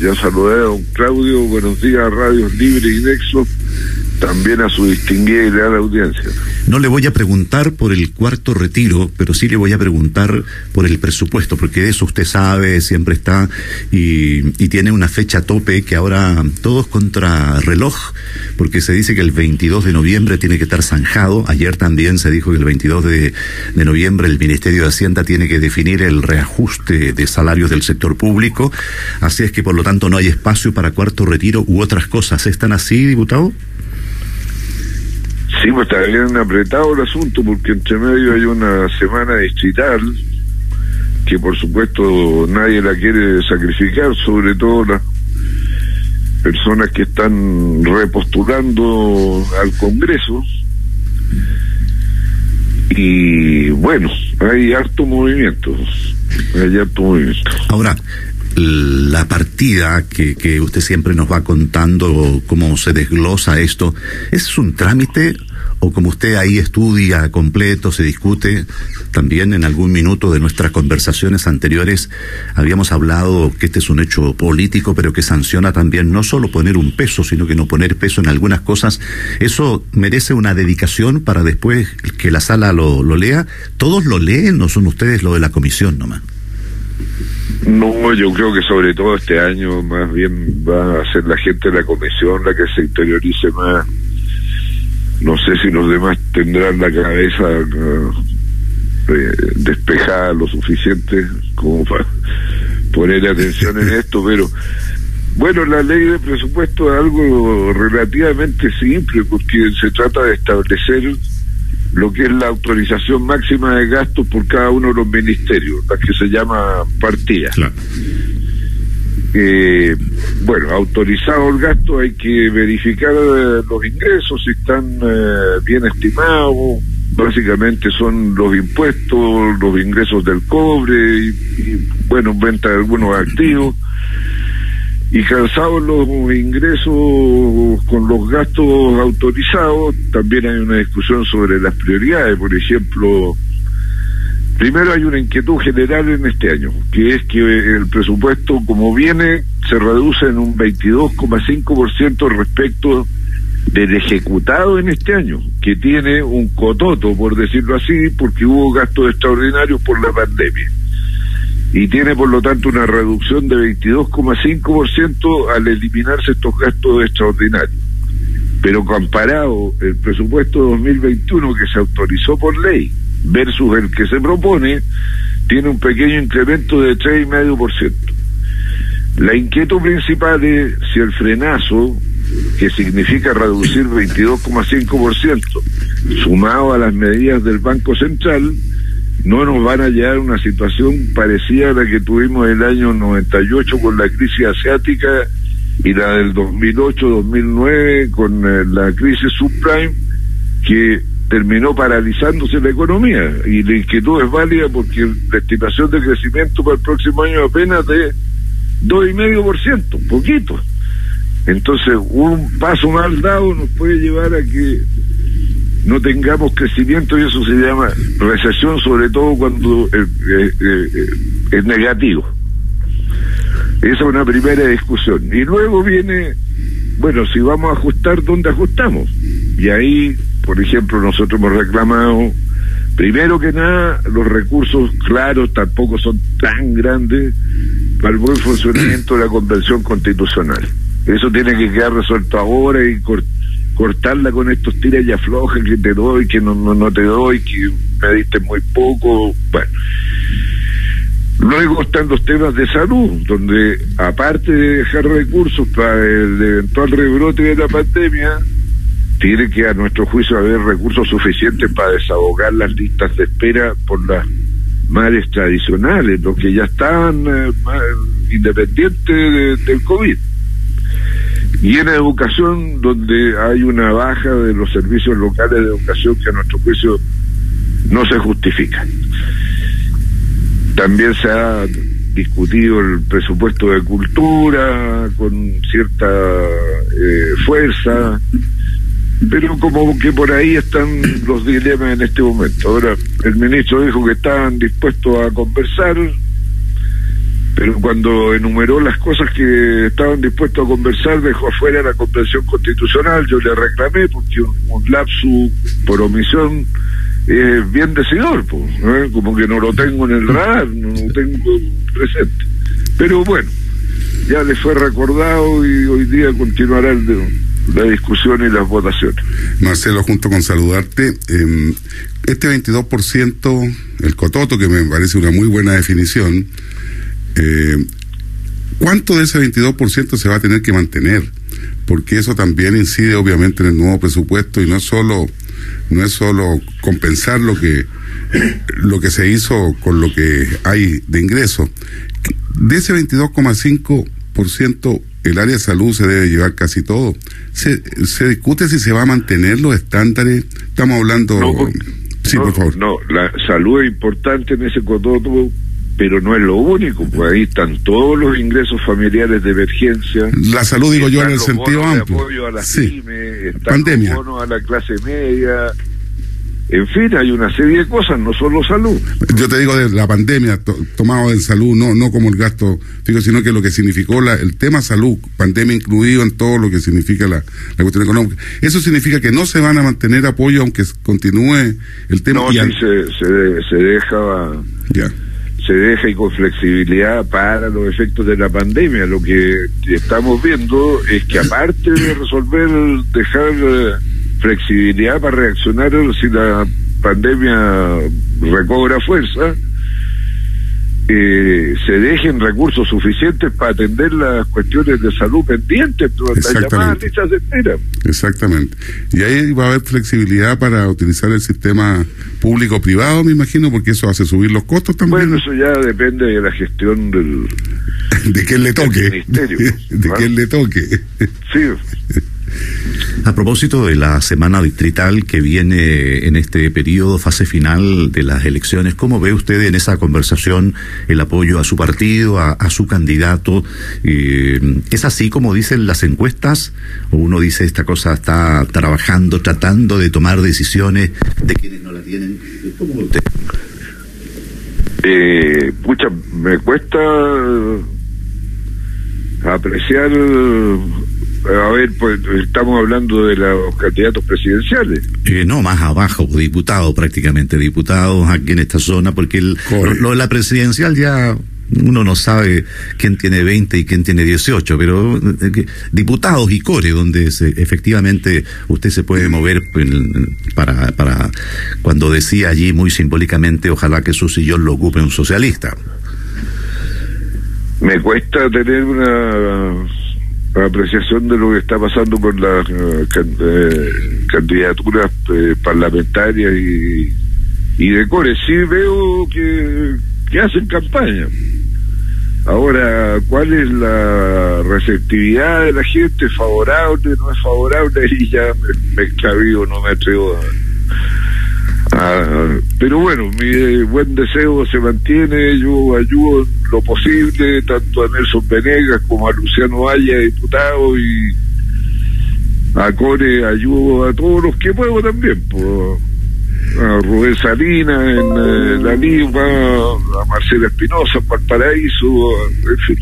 Ya saludé a don Claudio. Buenos días, Radios Libre y Nexo. También a su distinguida y leal audiencia. No le voy a preguntar por el cuarto retiro, pero sí le voy a preguntar por el presupuesto, porque eso usted sabe, siempre está, y, y tiene una fecha tope que ahora todos contra reloj, porque se dice que el 22 de noviembre tiene que estar zanjado. Ayer también se dijo que el 22 de, de noviembre el Ministerio de Hacienda tiene que definir el reajuste de salarios del sector público. Así es que, por lo tanto, no hay espacio para cuarto retiro u otras cosas. ¿Están así, diputado? Sí, pues está bien apretado el asunto porque entre medio hay una semana distrital que por supuesto nadie la quiere sacrificar, sobre todo las personas que están repostulando al Congreso. Y bueno, hay harto movimiento, hay harto movimiento. Ahora, la partida que, que usted siempre nos va contando cómo se desglosa esto, ¿es un trámite o como usted ahí estudia completo, se discute, también en algún minuto de nuestras conversaciones anteriores habíamos hablado que este es un hecho político, pero que sanciona también no solo poner un peso, sino que no poner peso en algunas cosas. Eso merece una dedicación para después que la sala lo, lea. ¿Todos lo leen o son ustedes lo de la comisión nomás? No, yo creo que sobre todo este año más bien va a ser la gente de la comisión la que se interiorice más no sé si los demás tendrán la cabeza eh, despejada lo suficiente como para poner atención en esto, pero bueno, la ley de presupuesto es algo relativamente simple porque se trata de establecer lo que es la autorización máxima de gastos por cada uno de los ministerios, la que se llama partida. Claro. Eh, bueno, autorizado el gasto hay que verificar eh, los ingresos, si están eh, bien estimados, básicamente son los impuestos, los ingresos del cobre y, bueno, venta de algunos activos. Y cansados los ingresos con los gastos autorizados, también hay una discusión sobre las prioridades, por ejemplo, Primero hay una inquietud general en este año, que es que el presupuesto como viene se reduce en un 22,5% respecto del ejecutado en este año, que tiene un cototo, por decirlo así, porque hubo gastos extraordinarios por la pandemia. Y tiene, por lo tanto, una reducción de 22,5% al eliminarse estos gastos extraordinarios. Pero comparado el presupuesto 2021 que se autorizó por ley, versus el que se propone, tiene un pequeño incremento de 3,5%. La inquietud principal es si el frenazo, que significa reducir 22,5%, sumado a las medidas del Banco Central, no nos van a llevar a una situación parecida a la que tuvimos el año 98 con la crisis asiática y la del 2008-2009 con eh, la crisis subprime, que terminó paralizándose la economía y la inquietud es válida porque la estimación de crecimiento para el próximo año apenas de dos y medio por ciento, poquito. Entonces, un paso mal dado nos puede llevar a que no tengamos crecimiento y eso se llama recesión, sobre todo cuando eh, eh, eh, es negativo. Esa es una primera discusión. Y luego viene, bueno, si vamos a ajustar, ¿dónde ajustamos? Y ahí por ejemplo, nosotros hemos reclamado, primero que nada, los recursos claros tampoco son tan grandes para el buen funcionamiento de la Convención Constitucional. Eso tiene que quedar resuelto ahora y cortarla con estos tiras y aflojas que te doy, que no, no, te doy, que me diste muy poco. Bueno. Luego están los temas de salud, donde aparte de dejar recursos para el eventual rebrote de la pandemia, tiene que a nuestro juicio haber recursos suficientes para desahogar las listas de espera por las madres tradicionales, los que ya están eh, independientes del COVID. Y en educación, donde hay una baja de los servicios locales de educación que a nuestro juicio no se justifica. También se ha discutido el presupuesto de cultura con cierta eh, fuerza pero como que por ahí están los dilemas en este momento. Ahora, el ministro dijo que estaban dispuestos a conversar, pero cuando enumeró las cosas que estaban dispuestos a conversar, dejó afuera la Convención Constitucional. Yo le reclamé porque un, un lapsu por omisión es bien decidor, pues, como que no lo tengo en el radar, no lo tengo presente. Pero bueno, ya le fue recordado y hoy día continuará el, la discusión y las votaciones. Marcelo, junto con saludarte, eh, este 22%, el cototo, que me parece una muy buena definición, eh, ¿cuánto de ese 22% se va a tener que mantener? Porque eso también incide obviamente en el nuevo presupuesto y no es solo no es solo compensar lo que lo que se hizo con lo que hay de ingreso. De ese 22,5% el área de salud se debe llevar casi todo. Se, se discute si se va a mantener los estándares. Estamos hablando. No, sí, no, por favor. No, la salud es importante en ese cototo pero no es lo único, pues ahí están todos los ingresos familiares de emergencia. La salud, digo yo, en el sentido amplio. apoyo a la sí. pyme, están Pandemia. los bonos a la clase media. En fin, hay una serie de cosas, no solo salud. Yo te digo de la pandemia, to, tomado en salud, no no como el gasto fijo, sino que lo que significó la, el tema salud, pandemia incluido en todo lo que significa la, la cuestión económica. Eso significa que no se van a mantener apoyo aunque continúe el tema. No, sí, al... se, se, se deja... Ya se deja y con flexibilidad para los efectos de la pandemia. Lo que estamos viendo es que aparte de resolver, dejar flexibilidad para reaccionar si la pandemia recobra fuerza, eh, se dejen recursos suficientes para atender las cuestiones de salud pendientes durante las llamadas de. Exactamente. Y ahí va a haber flexibilidad para utilizar el sistema público-privado, me imagino, porque eso hace subir los costos también. Bueno, eso ya depende de la gestión del... de quién le toque. Ministerio, de quién le toque. Sí. A propósito de la semana distrital que viene en este periodo, fase final de las elecciones, ¿cómo ve usted en esa conversación el apoyo a su partido, a, su candidato? Eh, ¿Es así como dicen las encuestas? ¿O uno dice esta cosa está trabajando, tratando de tomar decisiones de quienes no la tienen? ¿Cómo usted? Eh, me cuesta apreciar a ver, pues estamos hablando de los candidatos presidenciales. Eh, no, más abajo, diputados prácticamente, diputados aquí en esta zona, porque el, lo, lo, la presidencial ya uno no sabe quién tiene 20 y quién tiene 18, pero eh, diputados y core, donde se, efectivamente usted se puede mover para, para, cuando decía allí muy simbólicamente, ojalá que su sillón lo ocupe un socialista. Me cuesta tener una apreciación de lo que está pasando con las uh, can, eh, candidaturas eh, parlamentarias y, de core. Sí veo que, que hacen campaña. Ahora, ¿cuál es la receptividad de la gente? ¿Favorable, no es favorable? Y ya me, me no me atrevo a, Ah, pero bueno, mi buen deseo se mantiene, yo ayudo en lo posible, tanto a Nelson Venegas como a Luciano Valle, diputado, y a Core ayudo a todos los que puedo también, por, a Rubén Salinas en eh, La Lima, a Marcela Espinosa en Valparaíso, en fin,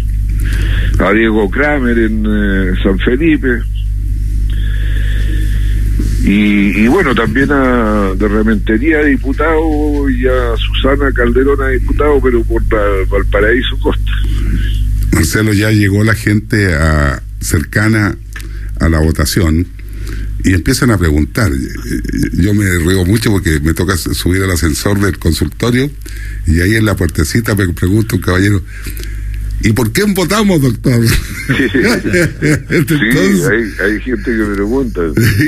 a Diego Kramer en eh, San Felipe. Y, y, bueno, también a de Rementería diputado y a Susana Calderona diputado, pero por Valparaíso Costa. Marcelo, ya llegó la gente a, cercana a la votación y empiezan a preguntar. Yo me río mucho porque me toca subir al ascensor del consultorio y ahí en la puertecita me pregunta un caballero, ¿Y por qué votamos, doctor? Entonces, sí, hay, hay, gente que me pregunta.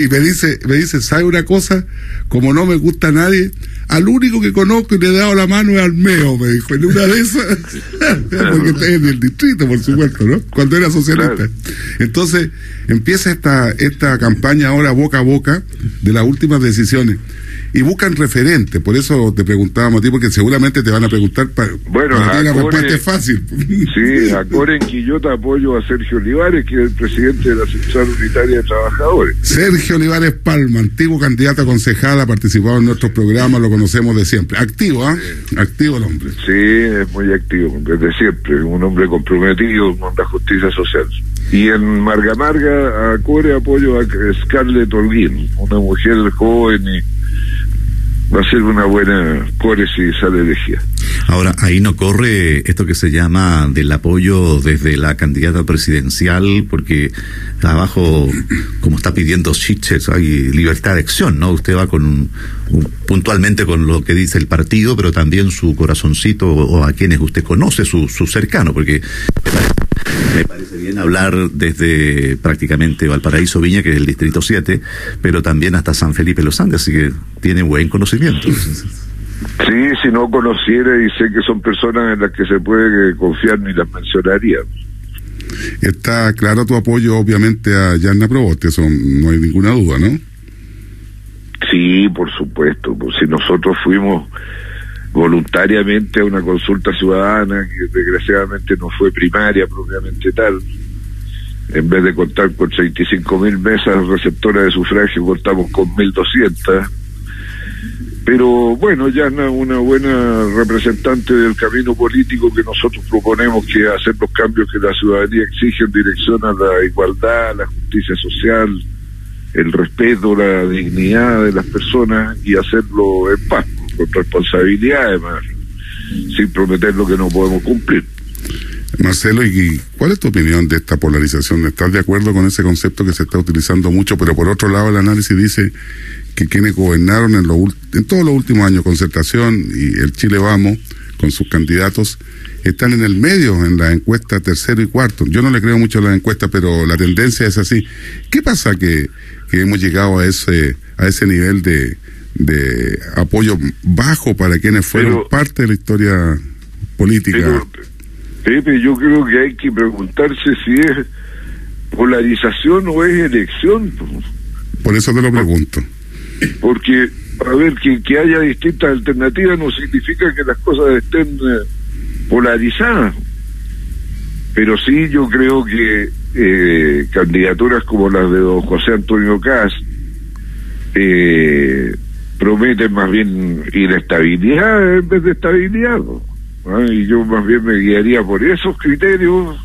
Y me dice, me dice, ¿sabe una cosa? Como no me gusta a nadie, al único que conozco y le he dado la mano es al Meo, me dijo, en una de esas, porque está en el distrito, por supuesto, ¿no? Cuando era socialista. Claro. Entonces, empieza esta, esta campaña ahora boca a boca de las últimas decisiones. Y buscan referentes. Por eso te preguntábamos a ti, porque seguramente te van a preguntar para, bueno, para la respuesta fácil. Sí, a Core en Quillota apoyo a Sergio Olivares, que es el presidente de la Central Unitaria de Trabajadores. Sergio Olivares Palma, antiguo candidato a concejal, ha participado en nuestros programas, lo conocemos de siempre. Activo, ¿ah? Activo el hombre. Sí, es muy activo, desde siempre. Un hombre comprometido con la justicia social. Y en Marga Marga, a Core apoyo a Scarlett Holguín, una mujer joven y va a ser una buena core si sale elegida. Ahora, ahí no corre esto que se llama del apoyo desde la candidata presidencial, porque abajo, como está pidiendo Chiches, hay libertad de acción, ¿no? Usted va con puntualmente con lo que dice el partido, pero también su corazoncito o a quienes usted conoce, su, su cercano, porque me parece bien hablar desde prácticamente Valparaíso Viña, que es el distrito 7, pero también hasta San Felipe Los Andes, así que tiene buen conocimiento. Sí, si no conociera y sé que son personas en las que se puede confiar ni las mencionaría. Está claro tu apoyo, obviamente, a Yarna Proboste, eso no hay ninguna duda, ¿no? Sí, por supuesto. Pues si nosotros fuimos voluntariamente a una consulta ciudadana que desgraciadamente no fue primaria propiamente tal, en vez de contar con 35 mil mesas receptoras de sufragio, contamos con 1.200 pero bueno, ya una buena representante del camino político que nosotros proponemos que hacer los cambios que la ciudadanía exige en dirección a la igualdad, la justicia social, el respeto, la dignidad de las personas y hacerlo en paz, con responsabilidad además, sin prometer lo que no podemos cumplir. Marcelo, ¿y cuál es tu opinión de esta polarización? ¿Estás de acuerdo con ese concepto que se está utilizando mucho, pero por otro lado el análisis dice que quienes gobernaron en, en todos los últimos años, Concertación y el Chile Vamos, con sus candidatos, están en el medio en la encuesta tercero y cuarto. Yo no le creo mucho a la encuesta, pero la tendencia es así. ¿Qué pasa que, hemos llegado a ese, a ese nivel de, de apoyo bajo para quienes fueron parte de la historia política? Pepe, yo creo que hay que preguntarse si es polarización o es elección. Por eso te lo pregunto porque a ver que, que haya distintas alternativas no significa que las cosas estén eh, polarizadas pero sí yo creo que eh, candidaturas como las de don José Antonio Cas eh, prometen más bien inestabilidad en vez de estabilidad ¿Ah? y yo más bien me guiaría por esos criterios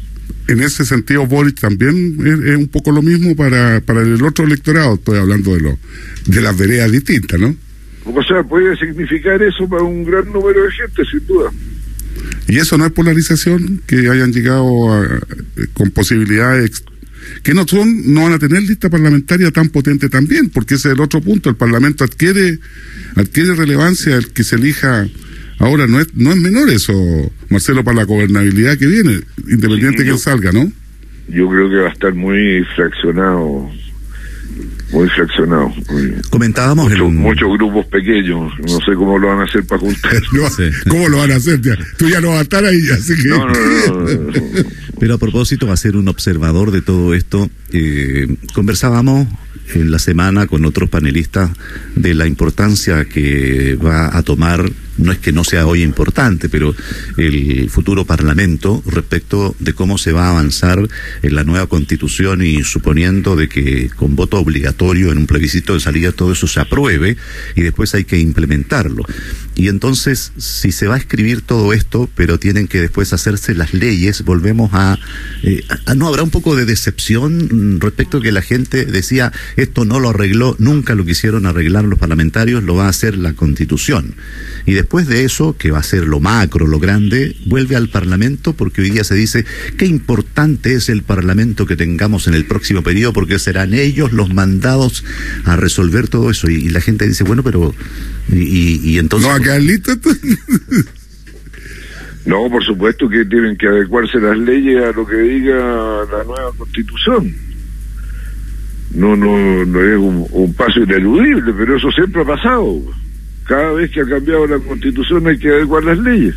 en ese sentido Boris también es, un poco lo mismo para, para el otro electorado, estoy hablando de lo, de las veredas distintas, ¿no? O sea, puede significar eso para un gran número de gente, sin duda. ¿Y eso no es polarización? Que hayan llegado a, con posibilidades que no son, no van a tener lista parlamentaria tan potente también, porque ese es el otro punto, el Parlamento adquiere, adquiere relevancia el que se elija Ahora, no es, no es menor eso, Marcelo, para la gobernabilidad que viene, independiente de que salga, ¿no? Yo creo que va a estar muy fraccionado, muy fraccionado. Comentábamos muchos grupos pequeños, no sé cómo lo van a hacer para juntar. ¿Cómo lo van a hacer? Tú ya no vas a estar ahí, así que... No, no, no, Pero a propósito, va a ser un observador de todo esto. Eh, conversábamos en la semana con otros panelistas de la importancia que va a tomar no es que no sea hoy importante, pero el futuro Parlamento respecto de cómo se va a avanzar en la nueva constitución y suponiendo de que con voto obligatorio en un plebiscito de salida todo eso se apruebe y después hay que implementarlo. Y entonces, si se va a escribir todo esto, pero tienen que después hacerse las leyes, volvemos a, eh, ¿No habrá un poco de decepción respecto a que la gente decía, esto no lo arregló, nunca lo quisieron arreglar los parlamentarios, lo va a hacer la constitución? Y después de eso, que va a ser lo macro, lo grande, vuelve al Parlamento porque hoy día se dice qué importante es el Parlamento que tengamos en el próximo periodo porque serán ellos los mandados a resolver todo eso. Y, la gente dice, bueno, pero... Y, y, entonces... ¿No acá listo? no, por supuesto que tienen que adecuarse las leyes a lo que diga la nueva constitución. No, no, no es un, un paso ineludible, pero eso siempre ha pasado. Cada vez que ha cambiado la constitución hay que adecuar las leyes.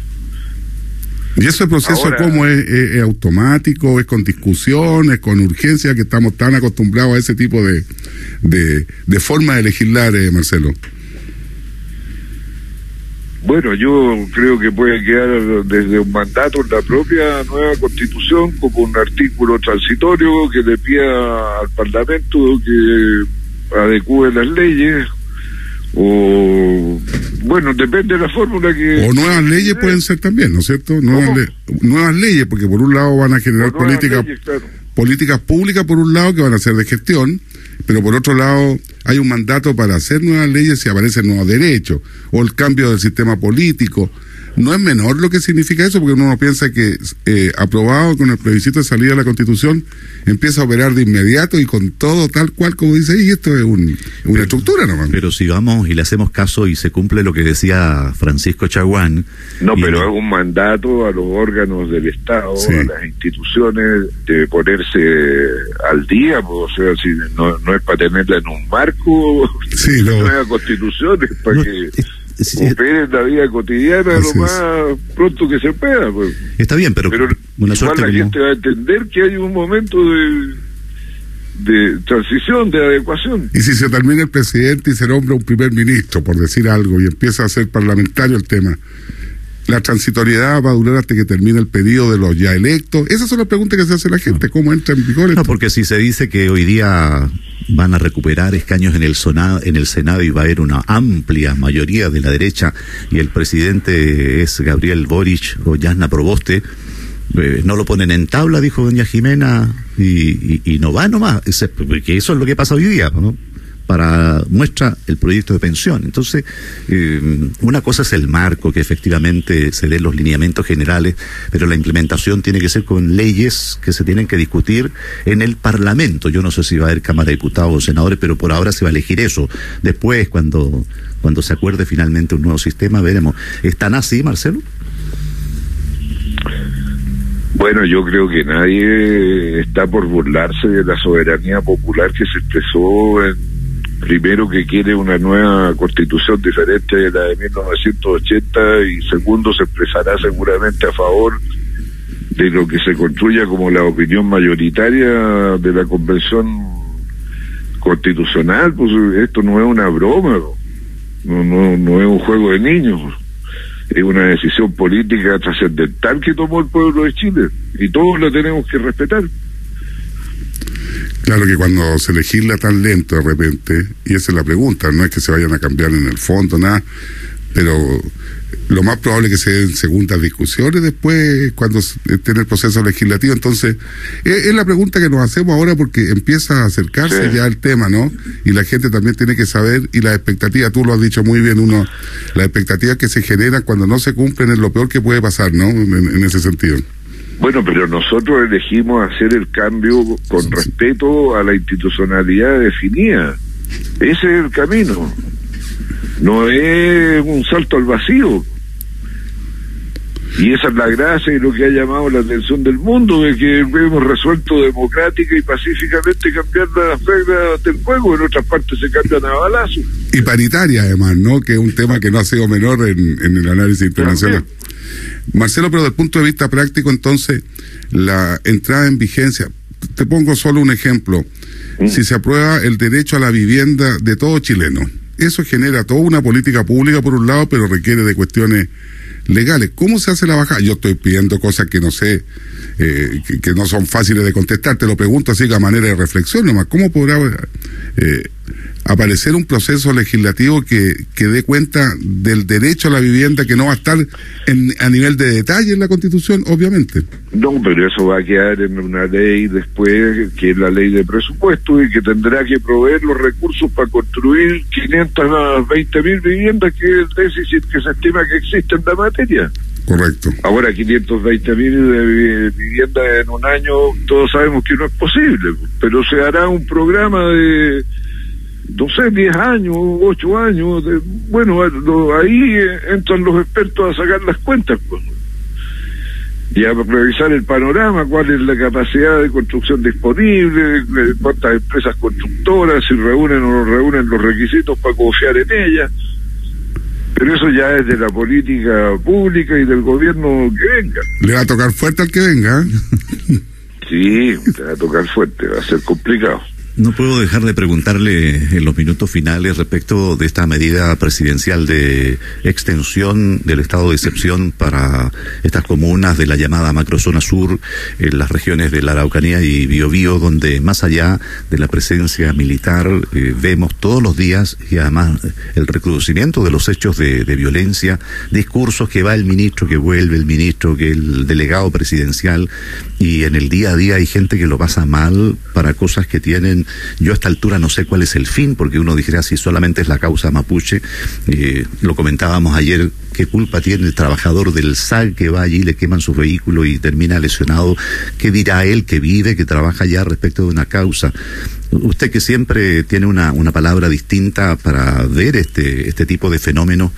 ¿Y ese proceso cómo es, es, automático, es con discusión, es con urgencia, que estamos tan acostumbrados a ese tipo de, de, forma de legislar, eh, Marcelo? Bueno, yo creo que puede quedar desde un mandato en la propia nueva constitución como un artículo transitorio que le pida al Parlamento que adecue las leyes o bueno, depende de la fórmula que... O nuevas leyes pueden ser también, ¿no es cierto? Nuevas, nuevas leyes, porque por un lado van a generar políticas políticas públicas, por un lado, que van a ser de gestión, pero por otro lado hay un mandato para hacer nuevas leyes si aparecen nuevos derechos, o el cambio del sistema político, no es menor lo que significa eso, porque uno piensa que eh, aprobado con el plebiscito de salida de la Constitución empieza a operar de inmediato y con todo tal cual como dice ahí, esto es una estructura nomás. Pero si vamos y le hacemos caso y se cumple lo que decía Francisco Chaguán. No, pero es un mandato a los órganos del Estado, a las instituciones, de ponerse al día, pues, o sea, si no, no es para tenerla en un marco, sí, no. nueva constitución, es para que operen la vida cotidiana lo más pronto que se pueda. Pues. Está bien, pero, pero igual la gente va a entender que hay un momento de, de transición, de adecuación. Y si se termina el presidente y se nombra un primer ministro, por decir algo, y empieza a ser parlamentario el tema, ¿la transitoriedad va a durar hasta que termine el pedido de los ya electos? Esas son las preguntas que se hace la gente, ¿cómo entra en vigor? No, porque si se dice que hoy día van a recuperar escaños en el, Senado, en el Senado y va a haber una amplia mayoría de la derecha y el presidente es Gabriel Boric o Yasna Proboste, eh, no lo ponen en tabla, dijo doña Jimena, y, y, no va nomás, porque eso es lo que pasa hoy día, ¿no? Para muestra el proyecto de pensión. Entonces, eh, una cosa es el marco, que efectivamente se den los lineamientos generales, pero la implementación tiene que ser con leyes que se tienen que discutir en el Parlamento. Yo no sé si va a haber Cámara de Diputados o senadores, pero por ahora se va a elegir eso. Después, cuando, cuando se acuerde finalmente un nuevo sistema, veremos. ¿Están así, Marcelo? Bueno, yo creo que nadie está por burlarse de la soberanía popular que se expresó en primero que quiere una nueva constitución diferente de la de 1980 y segundo se expresará seguramente a favor de lo que se construya como la opinión mayoritaria de la convención constitucional, pues esto no es una broma, no, no, no es un juego de niños, es una decisión política trascendental que tomó el pueblo de Chile y todos la tenemos que respetar. Claro que cuando se legisla tan lento de repente, y esa es la pregunta, no es que se vayan a cambiar en el fondo, nada, pero lo más probable es que se den segundas discusiones después cuando esté en el proceso legislativo. Entonces, es, la pregunta que nos hacemos ahora porque empieza a acercarse ya el tema, ¿no? Y la gente también tiene que saber, y las expectativas, tú lo has dicho muy bien, uno, las expectativas que se generan cuando no se cumplen es lo peor que puede pasar, ¿no? en ese sentido. Bueno, pero nosotros elegimos hacer el cambio con respeto a la institucionalidad definida. Ese es el camino. No es un salto al vacío. Y esa es la gracia y lo que ha llamado la atención del mundo, de que hemos resuelto democrática y pacíficamente cambiar las reglas del juego, en otras partes se cambian a balazo. Y paritaria además, ¿no? Que es un tema que no ha sido menor en, en el análisis internacional. Marcelo, pero desde el punto de vista práctico, entonces, la entrada en vigencia, te pongo solo un ejemplo. Si se aprueba el derecho a la vivienda de todo chileno, eso genera toda una política pública por un lado, pero requiere de cuestiones legales. ¿Cómo se hace la baja? Yo estoy pidiendo cosas que no sé, eh, que, no son fáciles de contestar. Te lo pregunto así a manera de reflexión nomás. ¿Cómo podrá eh, aparecer un proceso legislativo que, que dé cuenta del derecho a la vivienda que no va a estar en, a nivel de detalle en la Constitución, obviamente. No, pero eso va a quedar en una ley después, que es la ley de presupuesto, y que tendrá que proveer los recursos para construir 520 mil viviendas, que es el déficit que se estima que existe en la materia. Correcto. Ahora 520 mil viviendas en un año, todos sabemos que no es posible, pero se hará un programa de no sé, 10 años, 8 años, bueno, ahí eh, entran los expertos a sacar las cuentas, pues, y a revisar el panorama, cuál es la capacidad de construcción disponible, cuántas empresas constructoras, si reúnen o no reúnen los requisitos para confiar en ellas. Pero eso ya es de la política pública y del gobierno que venga. Le va a tocar fuerte al que venga. ¿eh? sí, le va a tocar fuerte, va a ser complicado. No puedo dejar de preguntarle en los minutos finales respecto de esta medida presidencial de extensión del estado de excepción para estas comunas de la llamada macrozona sur, en las regiones de la Araucanía y Biobío, donde más allá de la presencia militar eh, vemos todos los días y además el recrudecimiento de los hechos de, de violencia, discursos que va el ministro, que vuelve el ministro, que el delegado presidencial y en el día a día hay gente que lo pasa mal para cosas que tienen yo a esta altura no sé cuál es el fin, porque uno dijera si solamente es la causa mapuche. Eh, lo comentábamos ayer, ¿qué culpa tiene el trabajador del SAG que va allí, le queman su vehículo y termina lesionado? ¿Qué dirá él que vive, que trabaja allá respecto de una causa? Usted que siempre tiene una, una palabra distinta para ver este, este tipo de fenómenos,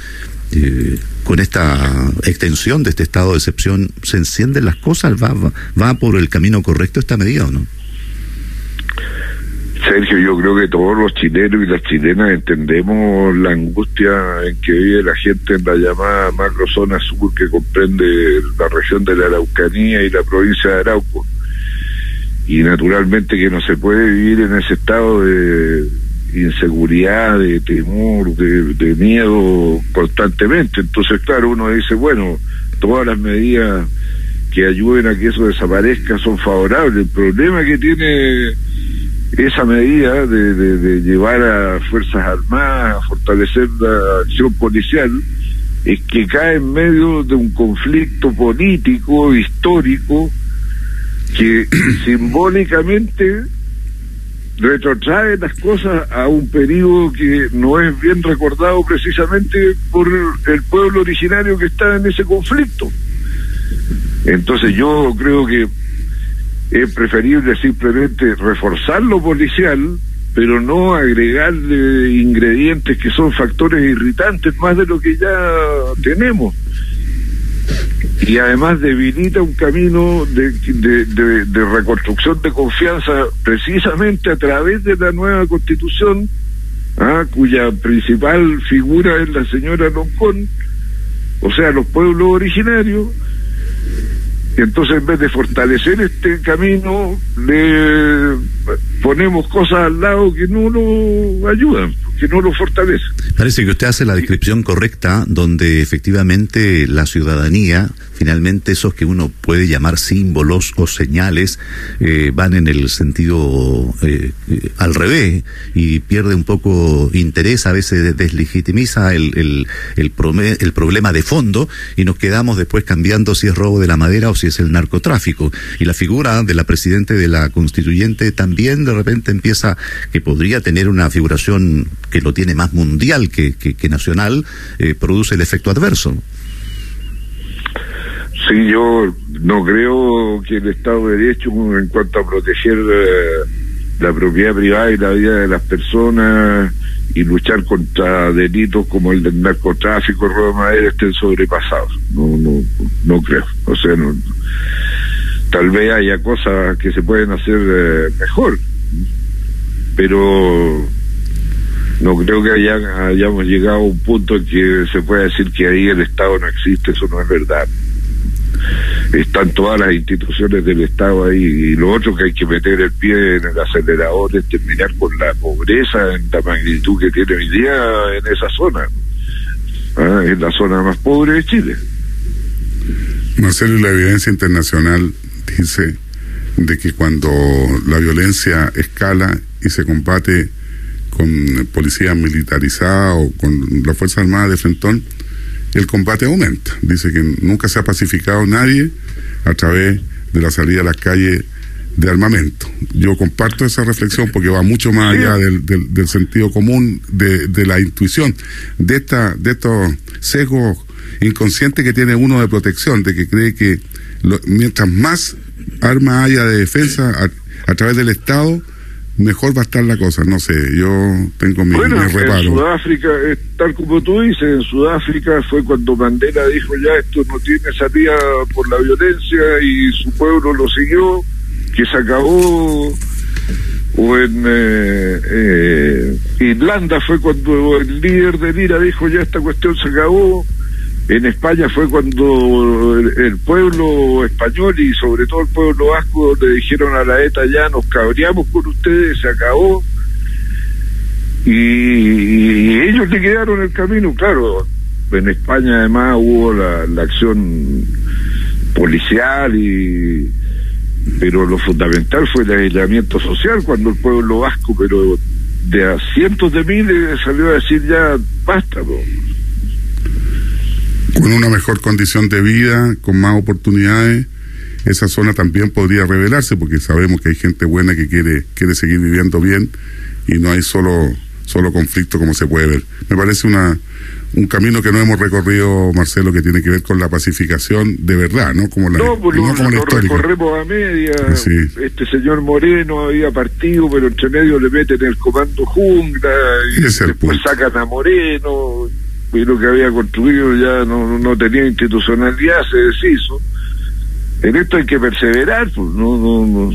eh, con esta extensión de este estado de excepción, ¿se encienden las cosas? ¿Va, va, va por el camino correcto esta medida o no? Sergio, yo creo que todos los chilenos y las chilenas entendemos la angustia en que vive la gente en la llamada macrozona sur que comprende la región de la Araucanía y la provincia de Arauco. Y naturalmente que no se puede vivir en ese estado de inseguridad, de temor, de, de miedo constantemente. Entonces, claro, uno dice, bueno, todas las medidas que ayuden a que eso desaparezca son favorables. El problema que tiene esa medida de, de, de, llevar a Fuerzas Armadas a fortalecer la acción policial es que cae en medio de un conflicto político, histórico, que simbólicamente retrotrae las cosas a un periodo que no es bien recordado precisamente por el pueblo originario que está en ese conflicto. Entonces yo creo que es preferible simplemente reforzar lo policial, pero no agregarle ingredientes que son factores irritantes más de lo que ya tenemos. Y además debilita un camino de, de, reconstrucción de confianza precisamente a través de la nueva constitución, ¿ah? cuya principal figura es la señora Loncón, o sea, los pueblos originarios, y entonces en vez de fortalecer este camino, le ponemos cosas al lado que no lo ayudan, que no lo fortalecen. Parece que usted hace la descripción correcta, donde efectivamente la ciudadanía, finalmente esos que uno puede llamar símbolos o señales, eh, van en el sentido eh, al revés y pierde un poco interés, a veces deslegitimiza el, el, el, el problema de fondo y nos quedamos después cambiando si es robo de la madera o si es el narcotráfico. Y la figura de la presidente de la constituyente también de repente empieza, que podría tener una figuración que lo tiene más mundial que, que, nacional, eh, produce el efecto adverso. Sí, yo no creo que el Estado de Derecho, en cuanto a proteger eh, la propiedad privada y la vida de las personas y luchar contra delitos como el del narcotráfico, el robo de madera, estén sobrepasados. No, no, no creo. O sea, no, tal vez haya cosas que se pueden hacer eh, mejor, pero no creo que haya, hayamos llegado a un punto en que se pueda decir que ahí el Estado no existe, eso no es verdad. Están todas las instituciones del Estado ahí y lo otro que hay que meter el pie en el acelerador es terminar con la pobreza en la magnitud que tiene hoy día en esa zona. ¿Ah? Es la zona más pobre de Chile. Marcelo, la evidencia internacional dice de que cuando la violencia escala y se combate con policía militarizada o con la Fuerza Armada de Frentón, el combate aumenta. Dice que nunca se ha pacificado nadie a través de la salida a las calles de armamento. Yo comparto esa reflexión porque va mucho más allá del, sentido común, de, la intuición, de esta, de estos sesgos inconscientes que tiene uno de protección, de que cree que lo, mientras más armas haya de defensa a través del Estado, mejor va a estar la cosa. No sé, yo tengo mi, bueno, mi reparo. En Sudáfrica, tal como tú dices, en Sudáfrica fue cuando Mandela dijo ya esto no tiene salida por la violencia y su pueblo lo siguió, que se acabó. O en eh, eh, Irlanda fue cuando el líder del IRA dijo ya esta cuestión se acabó. En España fue cuando el, pueblo español y sobre todo el pueblo vasco le dijeron a la ETA ya nos cabreamos con ustedes, se acabó. Y, ellos le quedaron el camino, claro. En España además hubo la, la acción policial y pero lo fundamental fue el aislamiento social cuando el pueblo vasco, pero de a cientos de miles salió a decir ya basta. Con una mejor condición de vida, con más oportunidades, esa zona también podría revelarse porque sabemos que hay gente buena que quiere quiere seguir viviendo bien y no hay solo solo conflicto como se puede ver. Me parece una un camino que no hemos recorrido, Marcelo, que tiene que ver con la pacificación de verdad, ¿no? Como la, no, pues no, lo, recorremos a media. Este señor Moreno había partido, pero entre medio le meten el comando jungla y, después sacan a Moreno y lo que había construido ya no, no tenía institucionalidad, se deshizo. En esto hay que perseverar, pues no, no, no,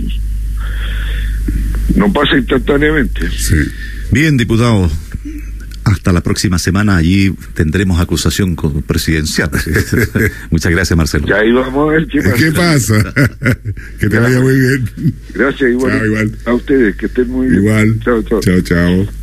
no pasa instantáneamente. Sí. Bien, diputado, hasta la próxima semana allí tendremos acusación presidencial. Muchas gracias, Marcelo. Ya íbamos a ver qué pasa. que te vaya muy bien. Gracias, igual, igual. A ustedes, que estén muy bien. Igual. Chao, chao. Chao, chao.